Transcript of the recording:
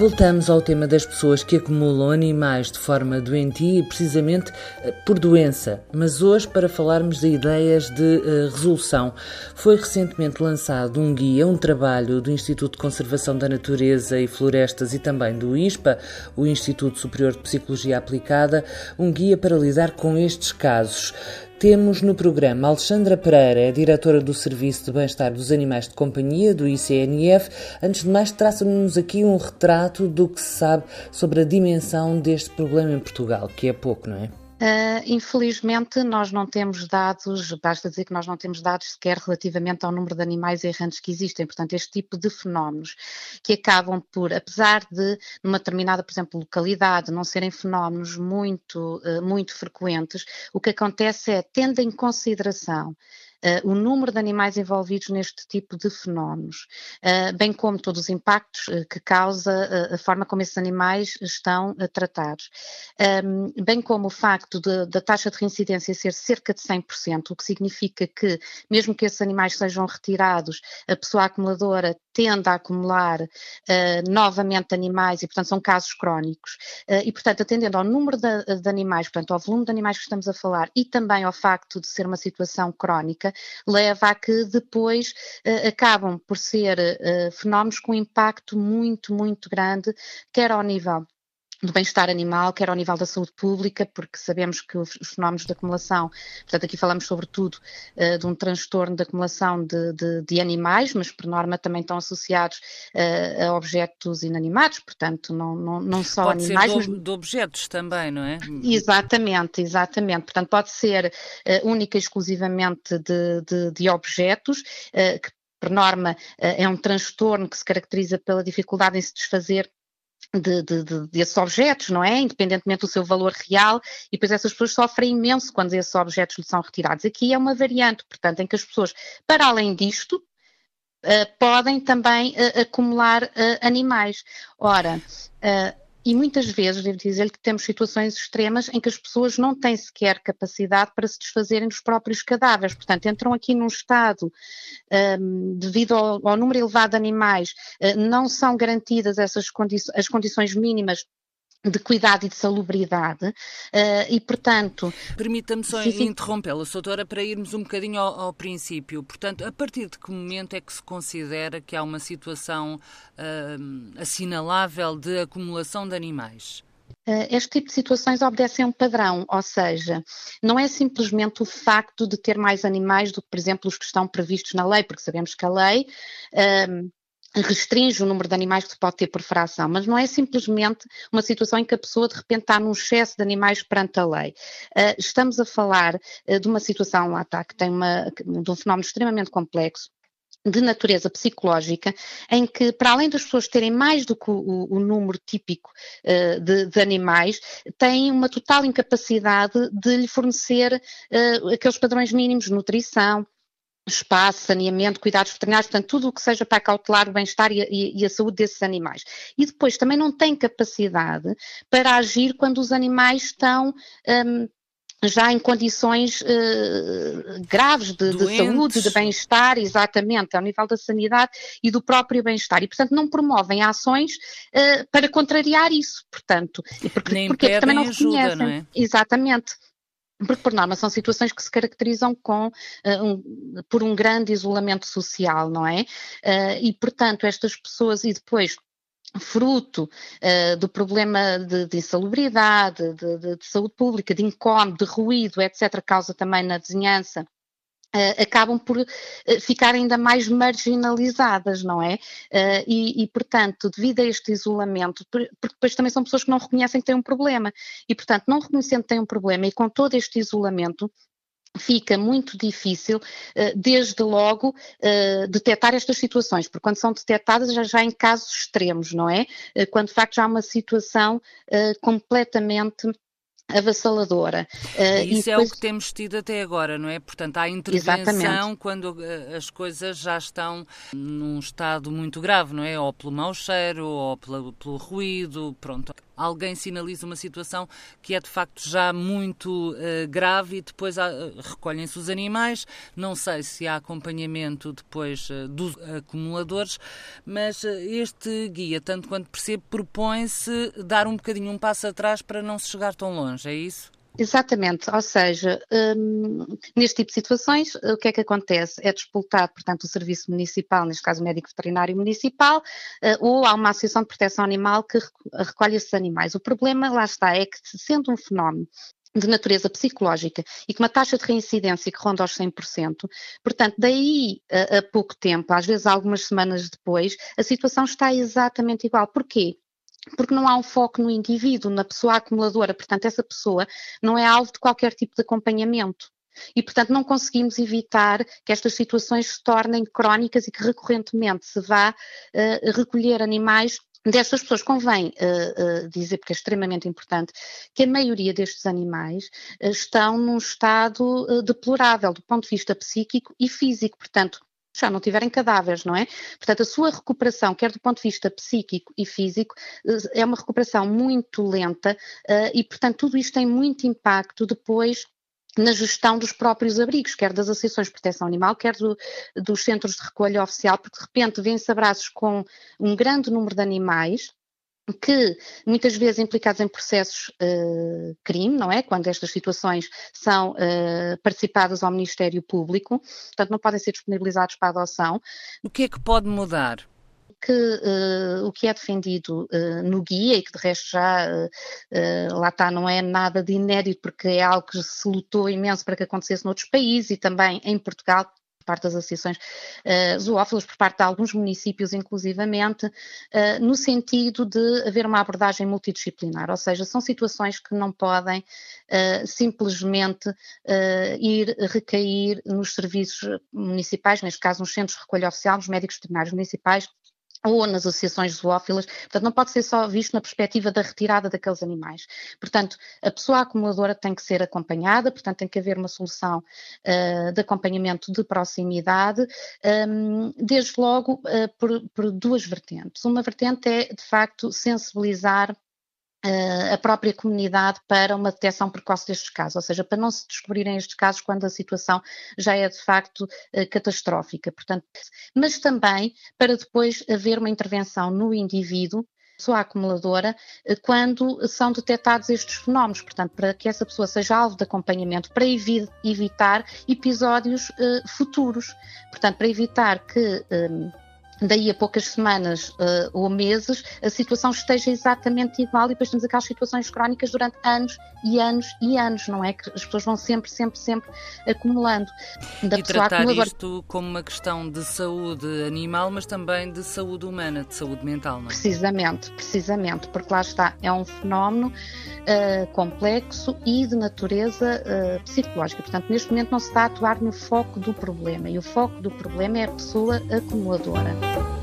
Voltamos ao tema das pessoas que acumulam animais de forma doentia e precisamente eh, por doença, mas hoje para falarmos de ideias de uh, resolução. Foi recentemente lançado um guia, um trabalho do Instituto de Conservação da Natureza e Florestas e também do ISPA, o Instituto Superior de Psicologia Aplicada, um guia para lidar com estes casos. Temos no programa Alexandra Pereira, é diretora do Serviço de Bem-Estar dos Animais de Companhia, do ICNF. Antes de mais, traça-nos aqui um retrato do que se sabe sobre a dimensão deste problema em Portugal, que é pouco, não é? Uh, infelizmente, nós não temos dados, basta dizer que nós não temos dados sequer relativamente ao número de animais errantes que existem. Portanto, este tipo de fenómenos que acabam por, apesar de numa determinada, por exemplo, localidade, não serem fenómenos muito, uh, muito frequentes, o que acontece é, tendo em consideração o número de animais envolvidos neste tipo de fenómenos, uh, bem como todos os impactos uh, que causa a forma como esses animais estão tratados, um, bem como o facto da taxa de reincidência ser cerca de 100%, o que significa que, mesmo que esses animais sejam retirados, a pessoa acumuladora tende a acumular novamente animais e, portanto, são casos crónicos. e, portanto, atendendo ao número de, de animais, portanto, ao volume de animais que estamos a falar e também ao facto de ser uma situação crónica, leva a que depois uh, acabam por ser uh, fenómenos com impacto muito, muito grande, quer ao nível do bem-estar animal, quer ao nível da saúde pública, porque sabemos que os, fenómenos de acumulação, portanto aqui falamos sobretudo uh, de um transtorno de acumulação de, de, de, animais, mas por norma também estão associados uh, a objetos inanimados, portanto não, não, não só pode animais. Pode ser de, de, objetos também, não é? Exatamente, exatamente. Portanto pode ser uh, única e exclusivamente de, de objetos, que por norma é um transtorno que se caracteriza pela dificuldade em se desfazer de, de, de, desses objetos, não é? Independentemente do seu valor real, e depois essas pessoas sofrem imenso quando esses objetos lhes são retirados. Aqui é uma variante, portanto, em que as pessoas, para além disto, uh, podem também uh, acumular uh, animais. Ora, e muitas vezes, devo dizer-lhe que temos situações extremas em que as pessoas não têm sequer capacidade para se desfazerem dos próprios cadáveres. Portanto, entram aqui num estado, um, devido ao, ao, número elevado de animais, uh, não são garantidas essas condi as condições mínimas de cuidado e de salubridade uh, e, portanto... Permita-me só interrompê-la, doutora, para irmos um bocadinho ao, ao, princípio. Portanto, a partir de que momento é que se considera que há uma situação uh, assinalável de acumulação de animais? Eh, este tipo de situações obedecem a um padrão, ou seja, não é simplesmente o facto de ter mais animais do que, por exemplo, os que estão previstos na lei, porque sabemos que a lei um, restringe o número de animais que se pode ter por fração, mas não é simplesmente uma situação em que a pessoa de repente está num excesso de animais perante a lei. Uh, estamos a falar uh, de uma situação, lá está, que tem uma, de um fenómeno extremamente complexo, de natureza psicológica, em que, para além das pessoas terem mais do que o, o número típico uh, de, de, animais, têm uma total incapacidade de lhe fornecer uh, aqueles padrões mínimos de nutrição, espaço, saneamento, cuidados veterinários, portanto, tudo o que seja para cautelar o bem-estar e, e, e, a saúde desses animais. E depois também não tem capacidade para agir quando os animais estão. Um, já em condições uh, graves de, de, saúde, de bem-estar, exatamente, ao nível da sanidade e do próprio bem-estar. E, portanto, não promovem ações uh, para contrariar isso, portanto. Porque, Nem porque também não ajuda, não é? Exatamente porque por norma são situações que se caracterizam com, uh, um, por um grande isolamento social, não é? Uh, e portanto estas pessoas, e depois fruto uh, do problema de, de insalubridade, de, de, de, saúde pública, de incómodo, de ruído, etc., causa também na vizinhança Uh, acabam por uh, ficar ainda mais marginalizadas, não é? Uh, e, e, portanto, devido a este isolamento, porque depois também são pessoas que não reconhecem que têm um problema, e, portanto, não reconhecendo que têm um problema e com todo este isolamento, fica muito difícil, desde logo, detectar estas situações, porque quando são detectadas já, já em casos extremos, não é? Quando de facto já há uma situação completamente avassaladora. Uh, Isso depois... é o que temos tido até agora, não é? Portanto, há intervenção Exatamente. quando uh, as coisas já estão num estado muito grave, não é? Ou pelo mau cheiro, ou pela, pelo ruído, pronto. alguém sinaliza uma situação que é de facto já muito uh, grave e depois uh, recolhem-se os animais. Não sei se há acompanhamento depois uh, dos acumuladores, mas este guia, tanto quanto percebo, propõe-se dar um bocadinho um passo atrás para não se chegar tão longe, é isso? Exatamente, ou seja, um, neste tipo de situações, o que é que acontece? É disputado, portanto, o serviço municipal, neste caso o médico veterinário municipal, uh, ou há uma associação de proteção animal que recolhe esses animais. O problema, lá está, é que sendo um fenómeno de natureza psicológica e com uma taxa de reincidência que ronda aos 100%, portanto, daí a, a pouco tempo, às vezes algumas semanas depois, a situação está exatamente igual. Porquê? Porque não há um foco no indivíduo, na pessoa acumuladora, portanto, essa pessoa não é alvo de qualquer tipo de acompanhamento. E, portanto, não conseguimos evitar que estas situações se tornem crónicas e que recorrentemente se vá uh, recolher animais destas pessoas. Convém uh, uh, dizer, porque é extremamente importante, que a maioria destes animais estão num estado deplorável do ponto de vista psíquico e físico. Portanto, já não tiverem cadáveres, não é? Portanto, a sua recuperação, quer do ponto de vista psíquico e físico, eh, é uma recuperação muito lenta uh, e, portanto, tudo isto tem muito impacto depois na gestão dos próprios abrigos, quer das associações de proteção animal, quer do, dos centros de recolha oficial, porque de repente vêm-se abraços com um grande número de animais, que muitas vezes implicados em processos uh, crime, não é? Quando estas situações são uh, participadas ao Ministério Público, portanto não podem ser disponibilizados para adoção. O que é que pode mudar? que uh, o que é defendido uh, no guia e que de resto já uh, lá está, não é nada de inédito porque é algo que se lutou imenso para que acontecesse noutros países e também em Portugal parte das associações uh, zoófilas, por parte de alguns municípios, inclusivamente, uh, no sentido de haver uma abordagem multidisciplinar, ou seja, são situações que não podem uh, simplesmente ir recair nos serviços municipais, neste caso nos centros de recolha oficial, nos médicos veterinários municipais, ou nas associações zoófilas, portanto não pode ser só visto na perspectiva da retirada daqueles animais. Portanto, a pessoa acumuladora tem que ser acompanhada, portanto tem que haver uma solução uh, de acompanhamento de proximidade, um, ehm, desde logo uh, por, por duas vertentes. Uma vertente é, de facto, sensibilizar a própria comunidade para uma detecção precoce destes casos, ou seja, para não se descobrirem estes casos quando a situação já é de facto eh, catastrófica. Portanto, mas também para depois haver uma intervenção no indivíduo pessoa acumuladora eh, quando são detectados estes fenómenos, portanto, para que essa pessoa seja alvo de acompanhamento, para evi evitar episódios uh, futuros, portanto, para evitar que daí a poucas semanas uh, ou meses a situação esteja exatamente igual e depois temos aquelas situações crónicas durante anos e anos e anos, não é? Que as pessoas vão sempre, sempre, sempre acumulando. Da e tratar acumuladora. isto como uma questão de saúde animal, mas também de saúde humana, de saúde mental, não é? Precisamente, precisamente, porque lá está, é um fenómeno uh, complexo e de natureza uh, psicológica. Portanto, neste momento não se está a atuar no foco do problema e o foco do problema é a pessoa acumuladora. Bye.